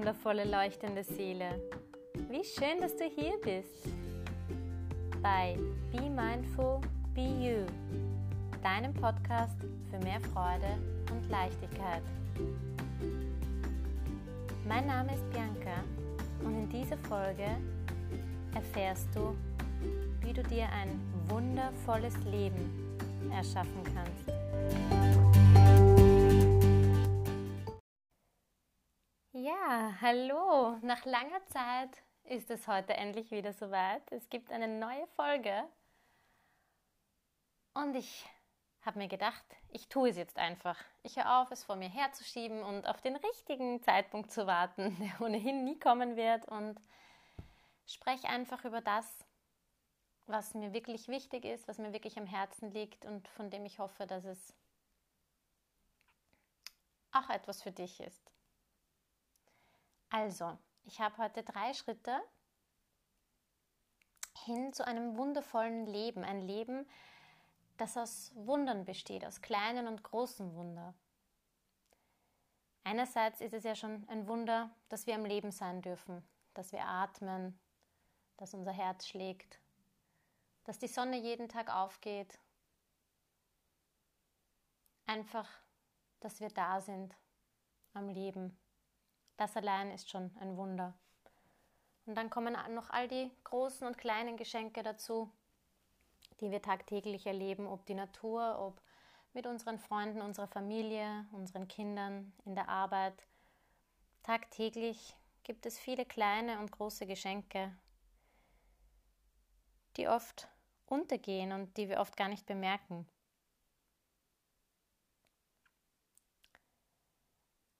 wundervolle leuchtende Seele. Wie schön, dass du hier bist. Bei Be Mindful, Be You, deinem Podcast für mehr Freude und Leichtigkeit. Mein Name ist Bianca und in dieser Folge erfährst du, wie du dir ein wundervolles Leben erschaffen kannst. Hallo. Nach langer Zeit ist es heute endlich wieder soweit. Es gibt eine neue Folge. Und ich habe mir gedacht, ich tue es jetzt einfach. Ich höre auf, es vor mir herzuschieben und auf den richtigen Zeitpunkt zu warten, der ohnehin nie kommen wird. Und spreche einfach über das, was mir wirklich wichtig ist, was mir wirklich am Herzen liegt und von dem ich hoffe, dass es auch etwas für dich ist. Also, ich habe heute drei Schritte hin zu einem wundervollen Leben. Ein Leben, das aus Wundern besteht, aus kleinen und großen Wunder. Einerseits ist es ja schon ein Wunder, dass wir am Leben sein dürfen, dass wir atmen, dass unser Herz schlägt, dass die Sonne jeden Tag aufgeht. Einfach, dass wir da sind am Leben. Das allein ist schon ein Wunder. Und dann kommen noch all die großen und kleinen Geschenke dazu, die wir tagtäglich erleben, ob die Natur, ob mit unseren Freunden, unserer Familie, unseren Kindern, in der Arbeit. Tagtäglich gibt es viele kleine und große Geschenke, die oft untergehen und die wir oft gar nicht bemerken.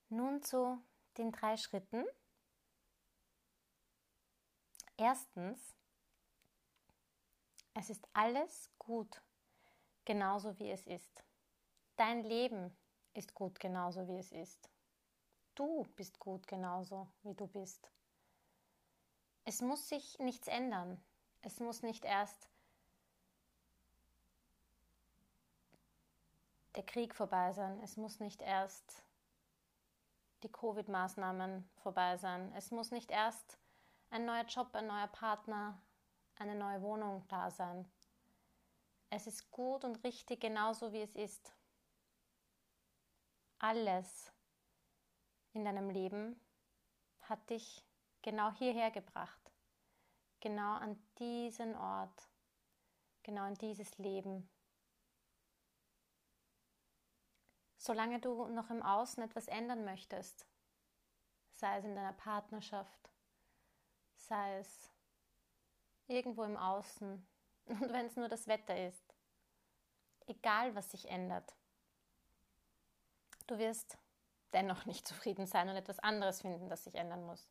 Nun zu den drei Schritten. Erstens, es ist alles gut, genauso wie es ist. Dein Leben ist gut, genauso wie es ist. Du bist gut, genauso wie du bist. Es muss sich nichts ändern. Es muss nicht erst der Krieg vorbei sein. Es muss nicht erst die Covid-Maßnahmen vorbei sein. Es muss nicht erst ein neuer Job, ein neuer Partner, eine neue Wohnung da sein. Es ist gut und richtig genauso wie es ist. Alles in deinem Leben hat dich genau hierher gebracht. Genau an diesen Ort. Genau an dieses Leben. Solange du noch im Außen etwas ändern möchtest, sei es in deiner Partnerschaft, sei es irgendwo im Außen und wenn es nur das Wetter ist, egal was sich ändert, du wirst dennoch nicht zufrieden sein und etwas anderes finden, das sich ändern muss.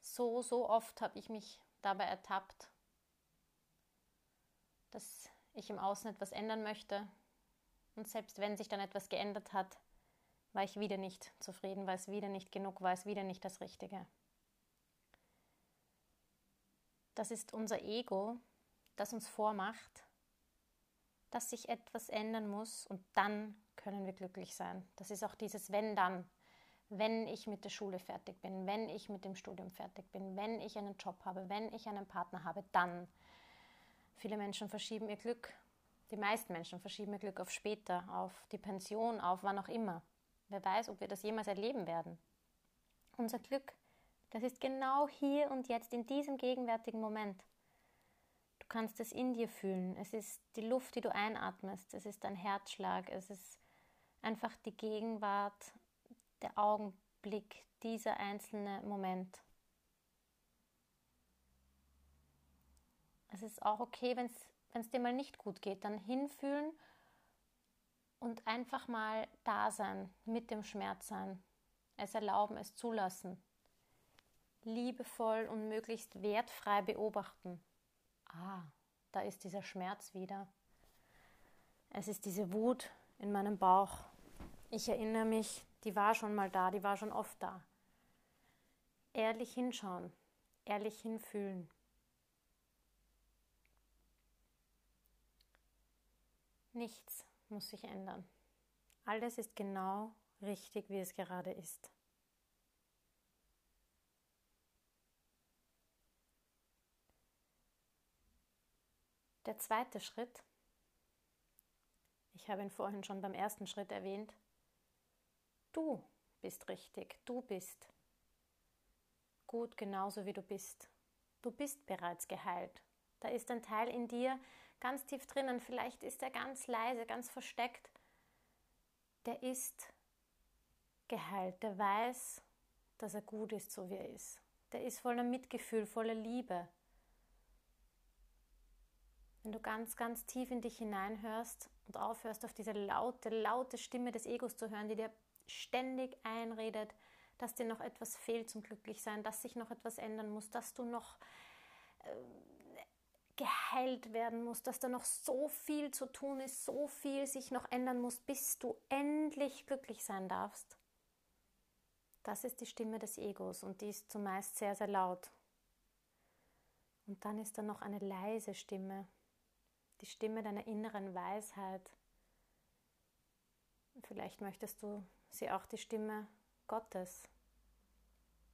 So, so oft habe ich mich dabei ertappt, dass ich im Außen etwas ändern möchte und selbst wenn sich dann etwas geändert hat, war ich wieder nicht zufrieden, war es wieder nicht genug, war es wieder nicht das Richtige. Das ist unser Ego, das uns vormacht, dass sich etwas ändern muss und dann können wir glücklich sein. Das ist auch dieses wenn dann. Wenn ich mit der Schule fertig bin, wenn ich mit dem Studium fertig bin, wenn ich einen Job habe, wenn ich einen Partner habe, dann. Viele Menschen verschieben ihr Glück die meisten Menschen verschieben ihr Glück auf später, auf die Pension, auf wann auch immer. Wer weiß, ob wir das jemals erleben werden. Unser Glück, das ist genau hier und jetzt in diesem gegenwärtigen Moment. Du kannst es in dir fühlen. Es ist die Luft, die du einatmest. Es ist dein Herzschlag. Es ist einfach die Gegenwart, der Augenblick, dieser einzelne Moment. Es ist auch okay, wenn es wenn es dir mal nicht gut geht, dann hinfühlen und einfach mal da sein, mit dem Schmerz sein, es erlauben, es zulassen, liebevoll und möglichst wertfrei beobachten. Ah, da ist dieser Schmerz wieder. Es ist diese Wut in meinem Bauch. Ich erinnere mich, die war schon mal da, die war schon oft da. Ehrlich hinschauen, ehrlich hinfühlen. Nichts muss sich ändern. Alles ist genau richtig, wie es gerade ist. Der zweite Schritt, ich habe ihn vorhin schon beim ersten Schritt erwähnt, du bist richtig, du bist gut genauso wie du bist. Du bist bereits geheilt. Da ist ein Teil in dir, ganz tief drinnen, vielleicht ist er ganz leise, ganz versteckt. Der ist geheilt, der weiß, dass er gut ist, so wie er ist. Der ist voller Mitgefühl, voller Liebe. Wenn du ganz, ganz tief in dich hineinhörst und aufhörst, auf diese laute, laute Stimme des Egos zu hören, die dir ständig einredet, dass dir noch etwas fehlt zum Glücklichsein, dass sich noch etwas ändern muss, dass du noch äh, geheilt werden musst, dass da noch so viel zu tun ist, so viel sich noch ändern muss, bis du endlich glücklich sein darfst. Das ist die Stimme des Egos und die ist zumeist sehr, sehr laut. Und dann ist da noch eine leise Stimme, die Stimme deiner inneren Weisheit. Vielleicht möchtest du sie auch die Stimme Gottes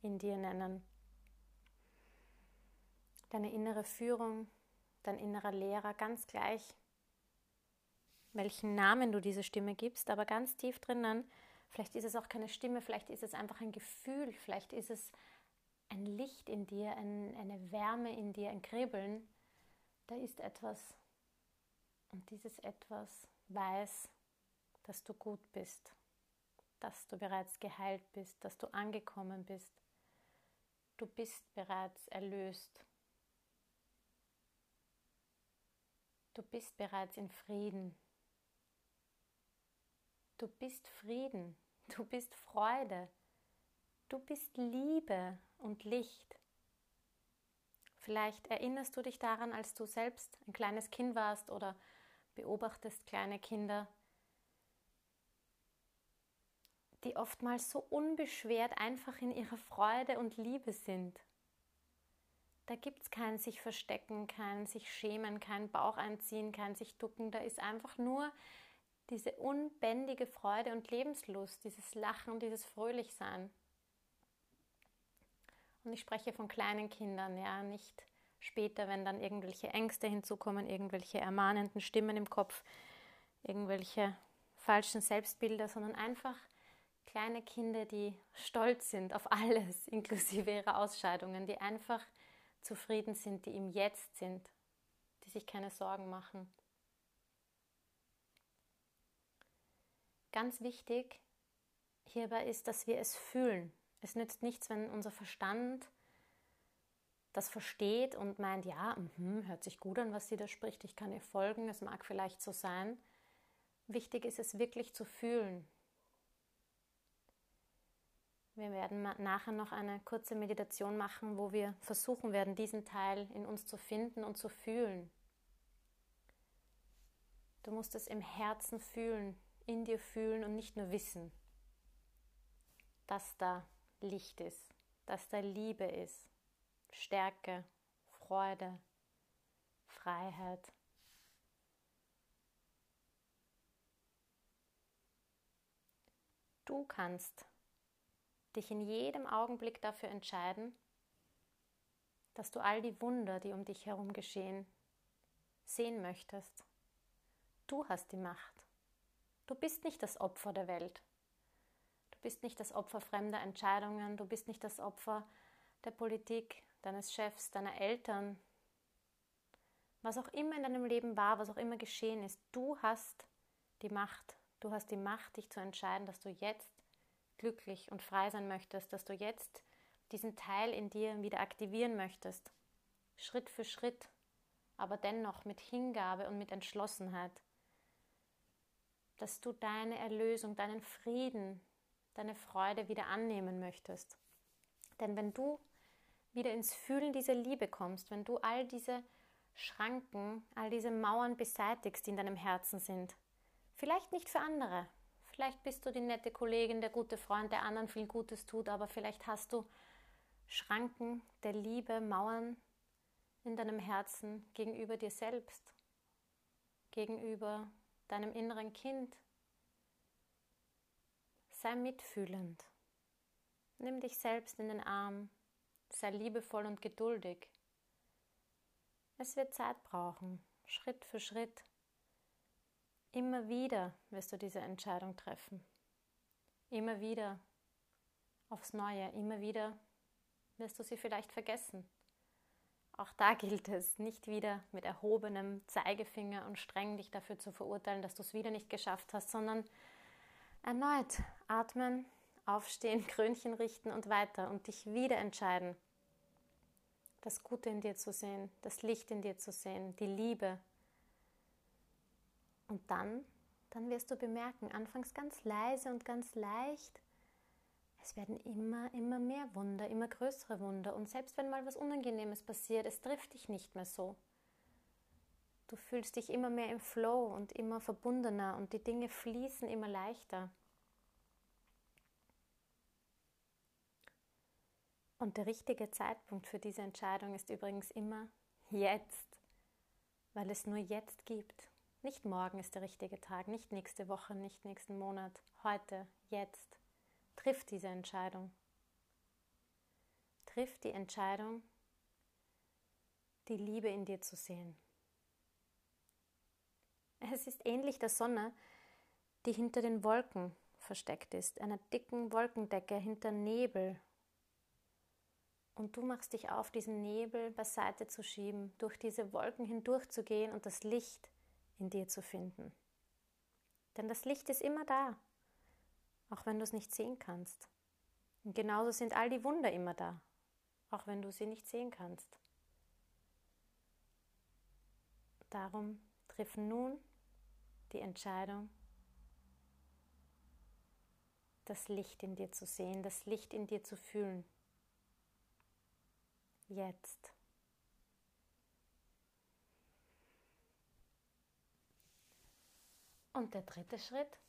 in dir nennen. Deine innere Führung, dein innerer Lehrer, ganz gleich, welchen Namen du diese Stimme gibst, aber ganz tief drinnen, vielleicht ist es auch keine Stimme, vielleicht ist es einfach ein Gefühl, vielleicht ist es ein Licht in dir, ein, eine Wärme in dir, ein Kribbeln, da ist etwas. Und dieses etwas weiß, dass du gut bist, dass du bereits geheilt bist, dass du angekommen bist. Du bist bereits erlöst. Du bist bereits in Frieden. Du bist Frieden. Du bist Freude. Du bist Liebe und Licht. Vielleicht erinnerst du dich daran, als du selbst ein kleines Kind warst oder beobachtest kleine Kinder, die oftmals so unbeschwert einfach in ihrer Freude und Liebe sind. Da gibt es kein sich verstecken, kein sich schämen, kein Bauch einziehen, kein sich ducken. Da ist einfach nur diese unbändige Freude und Lebenslust, dieses Lachen, dieses Fröhlichsein. Und ich spreche von kleinen Kindern, ja, nicht später, wenn dann irgendwelche Ängste hinzukommen, irgendwelche ermahnenden Stimmen im Kopf, irgendwelche falschen Selbstbilder, sondern einfach kleine Kinder, die stolz sind auf alles, inklusive ihrer Ausscheidungen, die einfach zufrieden sind, die im Jetzt sind, die sich keine Sorgen machen. Ganz wichtig hierbei ist, dass wir es fühlen. Es nützt nichts, wenn unser Verstand das versteht und meint, ja, mh, hört sich gut an, was sie da spricht, ich kann ihr folgen, es mag vielleicht so sein. Wichtig ist es wirklich zu fühlen, wir werden nachher noch eine kurze Meditation machen, wo wir versuchen werden, diesen Teil in uns zu finden und zu fühlen. Du musst es im Herzen fühlen, in dir fühlen und nicht nur wissen, dass da Licht ist, dass da Liebe ist, Stärke, Freude, Freiheit. Du kannst dich in jedem Augenblick dafür entscheiden, dass du all die Wunder, die um dich herum geschehen, sehen möchtest. Du hast die Macht. Du bist nicht das Opfer der Welt. Du bist nicht das Opfer fremder Entscheidungen. Du bist nicht das Opfer der Politik, deines Chefs, deiner Eltern. Was auch immer in deinem Leben war, was auch immer geschehen ist, du hast die Macht. Du hast die Macht, dich zu entscheiden, dass du jetzt glücklich und frei sein möchtest, dass du jetzt diesen Teil in dir wieder aktivieren möchtest. Schritt für Schritt, aber dennoch mit Hingabe und mit Entschlossenheit. Dass du deine Erlösung, deinen Frieden, deine Freude wieder annehmen möchtest. Denn wenn du wieder ins Fühlen dieser Liebe kommst, wenn du all diese Schranken, all diese Mauern beseitigst, die in deinem Herzen sind, vielleicht nicht für andere, Vielleicht bist du die nette Kollegin, der gute Freund, der anderen viel Gutes tut, aber vielleicht hast du Schranken der Liebe, Mauern in deinem Herzen gegenüber dir selbst, gegenüber deinem inneren Kind. Sei mitfühlend. Nimm dich selbst in den Arm. Sei liebevoll und geduldig. Es wird Zeit brauchen. Schritt für Schritt, immer wieder wirst du diese Entscheidung treffen. Immer wieder aufs Neue, immer wieder wirst du sie vielleicht vergessen. Auch da gilt es, nicht wieder mit erhobenem Zeigefinger und streng dich dafür zu verurteilen, dass du es wieder nicht geschafft hast, sondern erneut atmen, aufstehen, Krönchen richten und weiter und dich wieder entscheiden, das Gute in dir zu sehen, das Licht in dir zu sehen, die Liebe. Und dann, dann wirst du bemerken, anfangs ganz leise und ganz leicht, es werden immer, immer mehr Wunder, immer größere Wunder. Und selbst wenn mal was Unangenehmes passiert, es trifft dich nicht mehr so. Du fühlst dich immer mehr im Flow und immer verbundener und die Dinge fließen immer leichter. Und der richtige Zeitpunkt für diese Entscheidung ist übrigens immer jetzt, weil es nur jetzt gibt. Nicht morgen ist der richtige Tag, nicht nächste Woche, nicht nächsten Monat, heute, jetzt. Triff diese Entscheidung. Triff die Entscheidung, die Liebe in dir zu sehen. Es ist ähnlich der Sonne, die hinter den Wolken versteckt ist, einer dicken Wolkendecke hinter Nebel. Und du machst dich auf, diesen Nebel beiseite zu schieben, durch diese Wolken hindurchzugehen und das Licht in dir zu finden. Denn das Licht ist immer da auch wenn du es nicht sehen kannst. Und genauso sind all die Wunder immer da, auch wenn du sie nicht sehen kannst. Darum triff nun die Entscheidung, das Licht in dir zu sehen, das Licht in dir zu fühlen. Jetzt. Und der dritte Schritt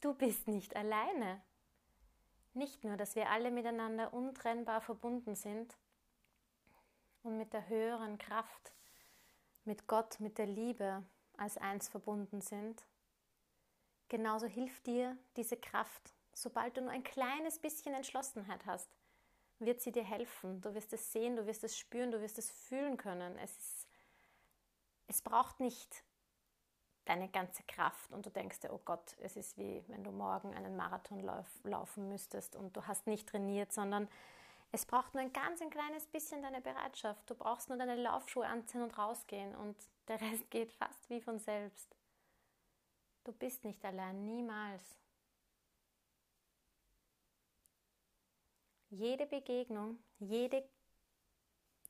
Du bist nicht alleine. Nicht nur, dass wir alle miteinander untrennbar verbunden sind und mit der höheren Kraft, mit Gott, mit der Liebe als eins verbunden sind. Genauso hilft dir diese Kraft. Sobald du nur ein kleines bisschen Entschlossenheit hast, wird sie dir helfen. Du wirst es sehen, du wirst es spüren, du wirst es fühlen können. Es, ist, es braucht nicht deine ganze Kraft und du denkst dir, oh Gott, es ist wie wenn du morgen einen Marathon lauf, laufen müsstest und du hast nicht trainiert, sondern es braucht nur ein ganz ein kleines bisschen deine Bereitschaft. Du brauchst nur deine Laufschuhe anziehen und rausgehen und der Rest geht fast wie von selbst. Du bist nicht allein, niemals. Jede Begegnung, jede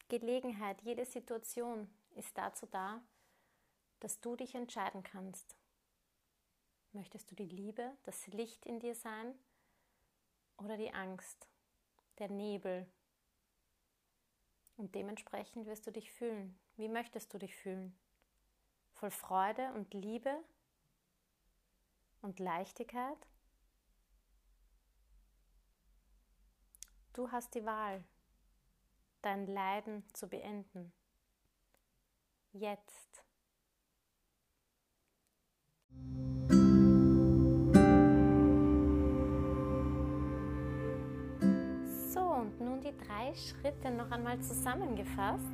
Gelegenheit, jede Situation ist dazu da, dass du dich entscheiden kannst. Möchtest du die Liebe, das Licht in dir sein oder die Angst, der Nebel? Und dementsprechend wirst du dich fühlen. Wie möchtest du dich fühlen? Voll Freude und Liebe und Leichtigkeit? Du hast die Wahl, dein Leiden zu beenden. Jetzt. So, und nun die drei Schritte noch einmal zusammengefasst.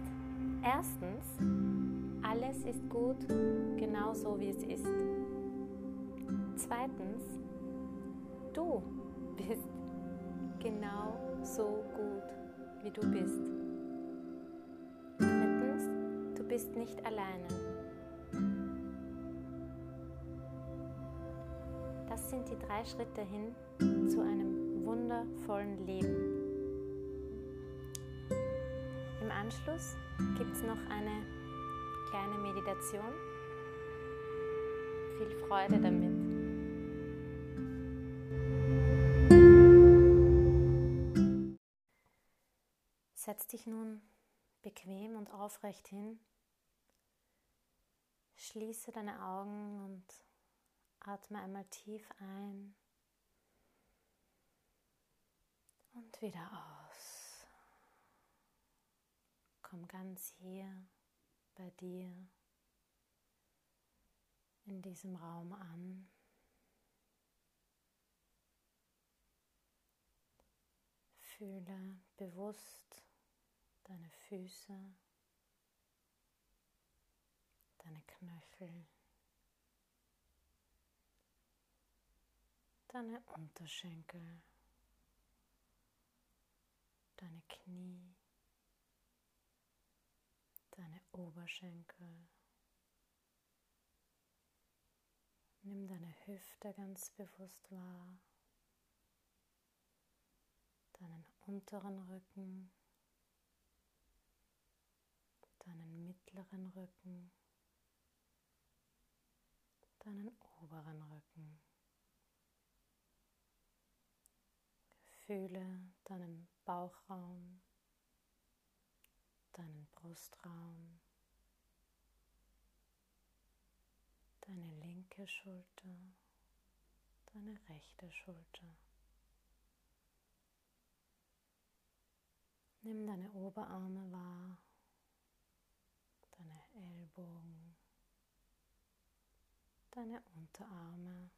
Erstens, alles ist gut, genau so wie es ist. Zweitens, du bist genau so gut, wie du bist. Drittens, du bist nicht alleine. Das sind die drei Schritte hin zu einem wundervollen Leben. Im Anschluss gibt es noch eine kleine Meditation. Viel Freude damit. Setz dich nun bequem und aufrecht hin. Schließe deine Augen und Atme einmal tief ein und wieder aus. Komm ganz hier bei dir in diesem Raum an. Fühle bewusst deine Füße, deine Knöchel, deine Unterschenkel, deine Knie, deine Oberschenkel. Nimm deine Hüfte ganz bewusst wahr, deinen unteren Rücken, deinen mittleren Rücken, deinen oberen Rücken. Fühle deinen Bauchraum, deinen Brustraum, deine linke Schulter, deine rechte Schulter. Nimm deine Oberarme wahr, deine Ellbogen, deine Unterarme,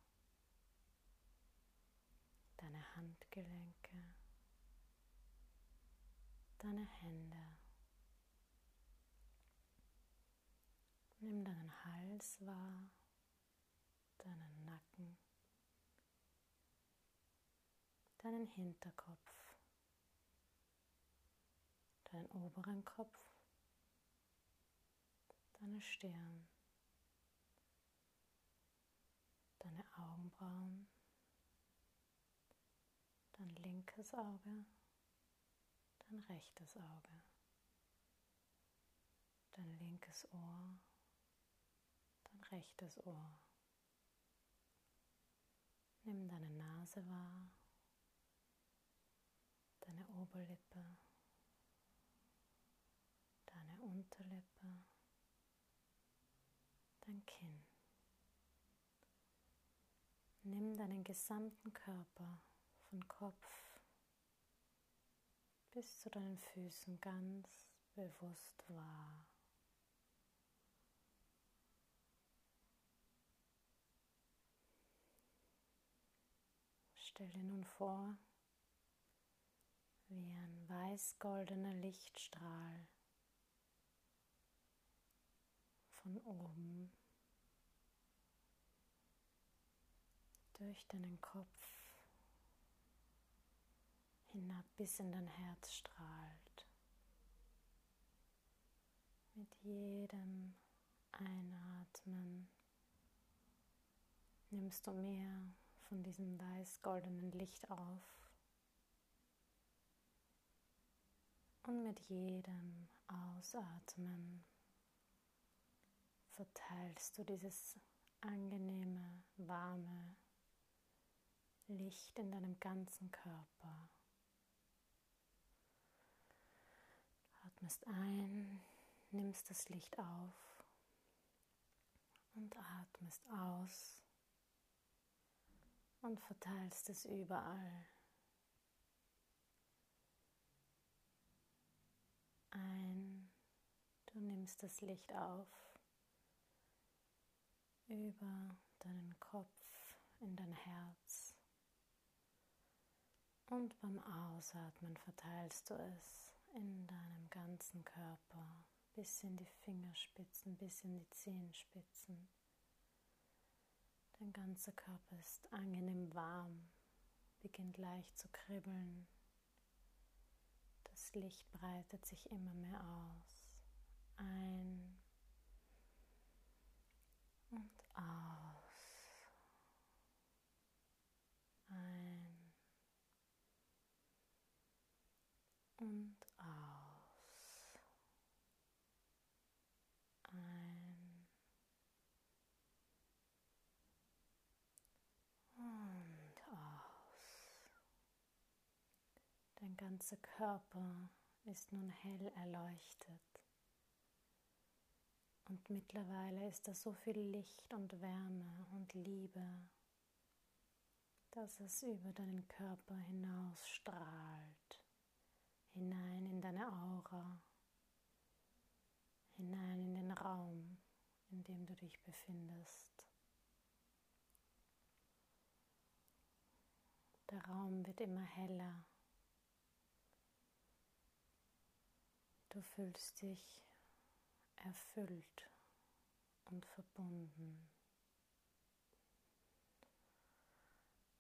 Handgelenke, deine Hände. Nimm deinen Hals wahr, deinen Nacken, deinen Hinterkopf, deinen oberen Kopf, deine Stirn, deine Augenbrauen, dein linkes Auge, dein rechtes Auge, dein linkes Ohr, dein rechtes Ohr. Nimm deine Nase wahr, deine Oberlippe, deine Unterlippe, dein Kinn. Nimm deinen gesamten Körper von Kopf bis zu deinen Füßen ganz bewusst wahr. Stell dir nun vor, wie ein weiß-goldener Lichtstrahl von oben durch deinen Kopf hinab bis in dein Herz strahlt. Mit jedem Einatmen nimmst du mehr von diesem weiß-goldenen Licht auf. Und mit jedem Ausatmen verteilst du dieses angenehme, warme Licht in deinem ganzen Körper. Atmest ein, nimmst das Licht auf und atmest aus und verteilst es überall. Ein, du nimmst das Licht auf über deinen Kopf in dein Herz. Und beim Ausatmen verteilst du es in deinem ganzen Körper, bis in die Fingerspitzen, bis in die Zehenspitzen. Dein ganzer Körper ist angenehm warm, beginnt leicht zu kribbeln. Das Licht breitet sich immer mehr aus. Ein und aus. Ein und Ganzer Körper ist nun hell erleuchtet. Und mittlerweile ist da so viel Licht und Wärme und Liebe, dass es über deinen Körper hinaus strahlt, hinein in deine Aura, hinein in den Raum, in dem du dich befindest. Der Raum wird immer heller. Du fühlst dich erfüllt und verbunden.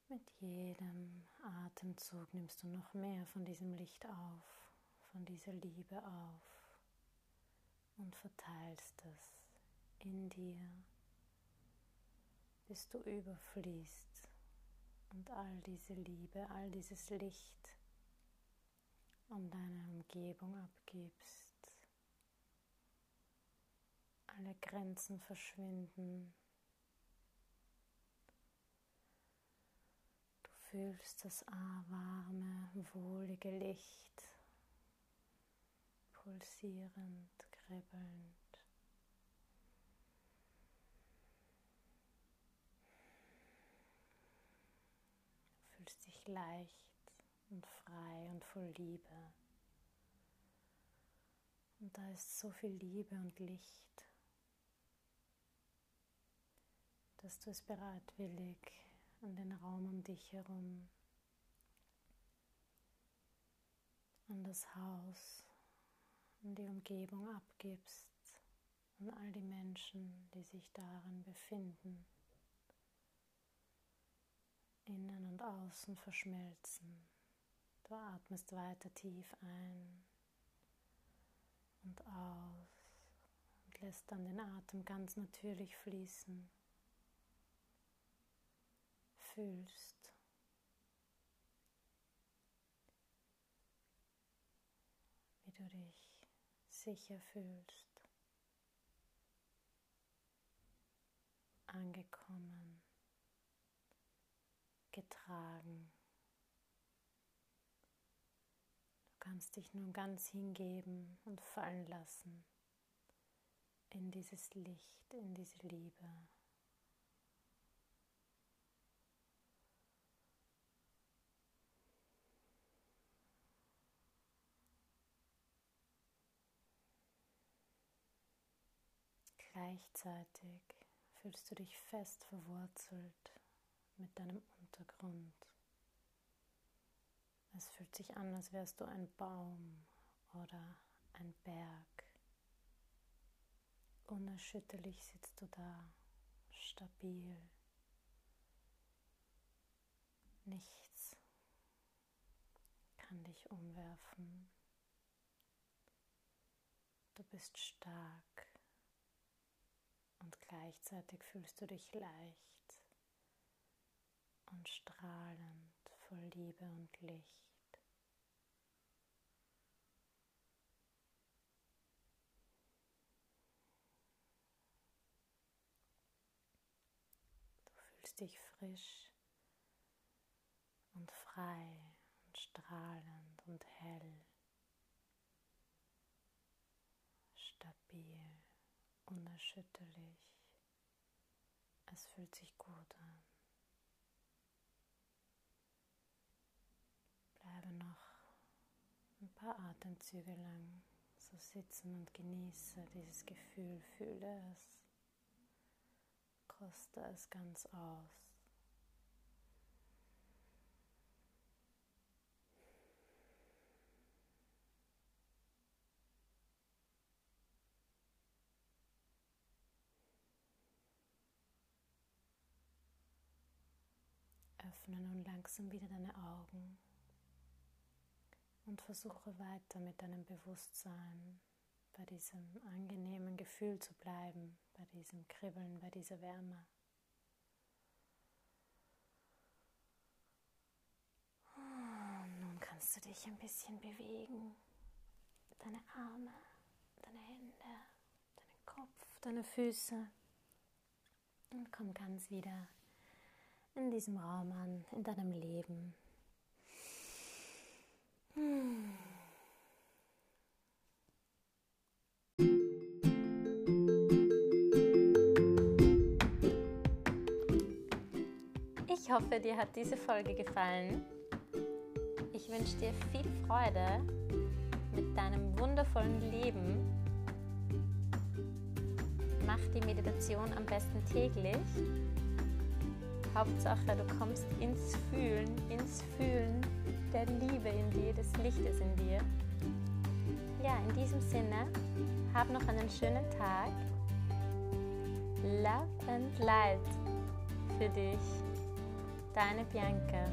Mit jedem Atemzug nimmst du noch mehr von diesem Licht auf, von dieser Liebe auf und verteilst es in dir, bis du überfließt und all diese Liebe, all dieses Licht an deine Umgebung abgibst. Alle Grenzen verschwinden. Du fühlst das warme, wohlige Licht, pulsierend, kribbelnd. Du fühlst dich leicht und frei und voll Liebe. Und da ist so viel Liebe und Licht, dass du es bereitwillig an den Raum um dich herum, an das Haus, an die Umgebung abgibst, an all die Menschen, die sich darin befinden, innen und außen verschmelzen. Du atmest weiter tief ein und aus und lässt dann den Atem ganz natürlich fließen. Fühlst. Wie du dich sicher fühlst. Angekommen. Getragen. Kannst dich nun ganz hingeben und fallen lassen in dieses Licht, in diese Liebe. Gleichzeitig fühlst du dich fest verwurzelt mit deinem Untergrund. Es fühlt sich an, als wärst du ein Baum oder ein Berg. Unerschütterlich sitzt du da, stabil. Nichts kann dich umwerfen. Du bist stark und gleichzeitig fühlst du dich leicht und strahlend voll Liebe und Licht. Dich frisch und frei und strahlend und hell, stabil, unerschütterlich. Es fühlt sich gut an. Bleibe noch ein paar Atemzüge lang so sitzen und genieße dieses Gefühl, fühle es. Koste es ganz aus. Öffne nun langsam wieder deine Augen und versuche weiter mit deinem Bewusstsein bei diesem angenehmen Gefühl zu bleiben, bei diesem Kribbeln, bei dieser Wärme. Und nun kannst du dich ein bisschen bewegen. Deine Arme, deine Hände, deinen Kopf, deine Füße. Und komm ganz wieder in diesem Raum an, in deinem Leben. Hoffe, dir hat diese Folge gefallen. Ich wünsche dir viel Freude mit deinem wundervollen Leben. Mach die Meditation am besten täglich. Hauptsache, du kommst ins Fühlen, ins Fühlen der Liebe in dir, des Lichtes in dir. Ja, in diesem Sinne, hab noch einen schönen Tag Love and Light für dich, deine Bianca.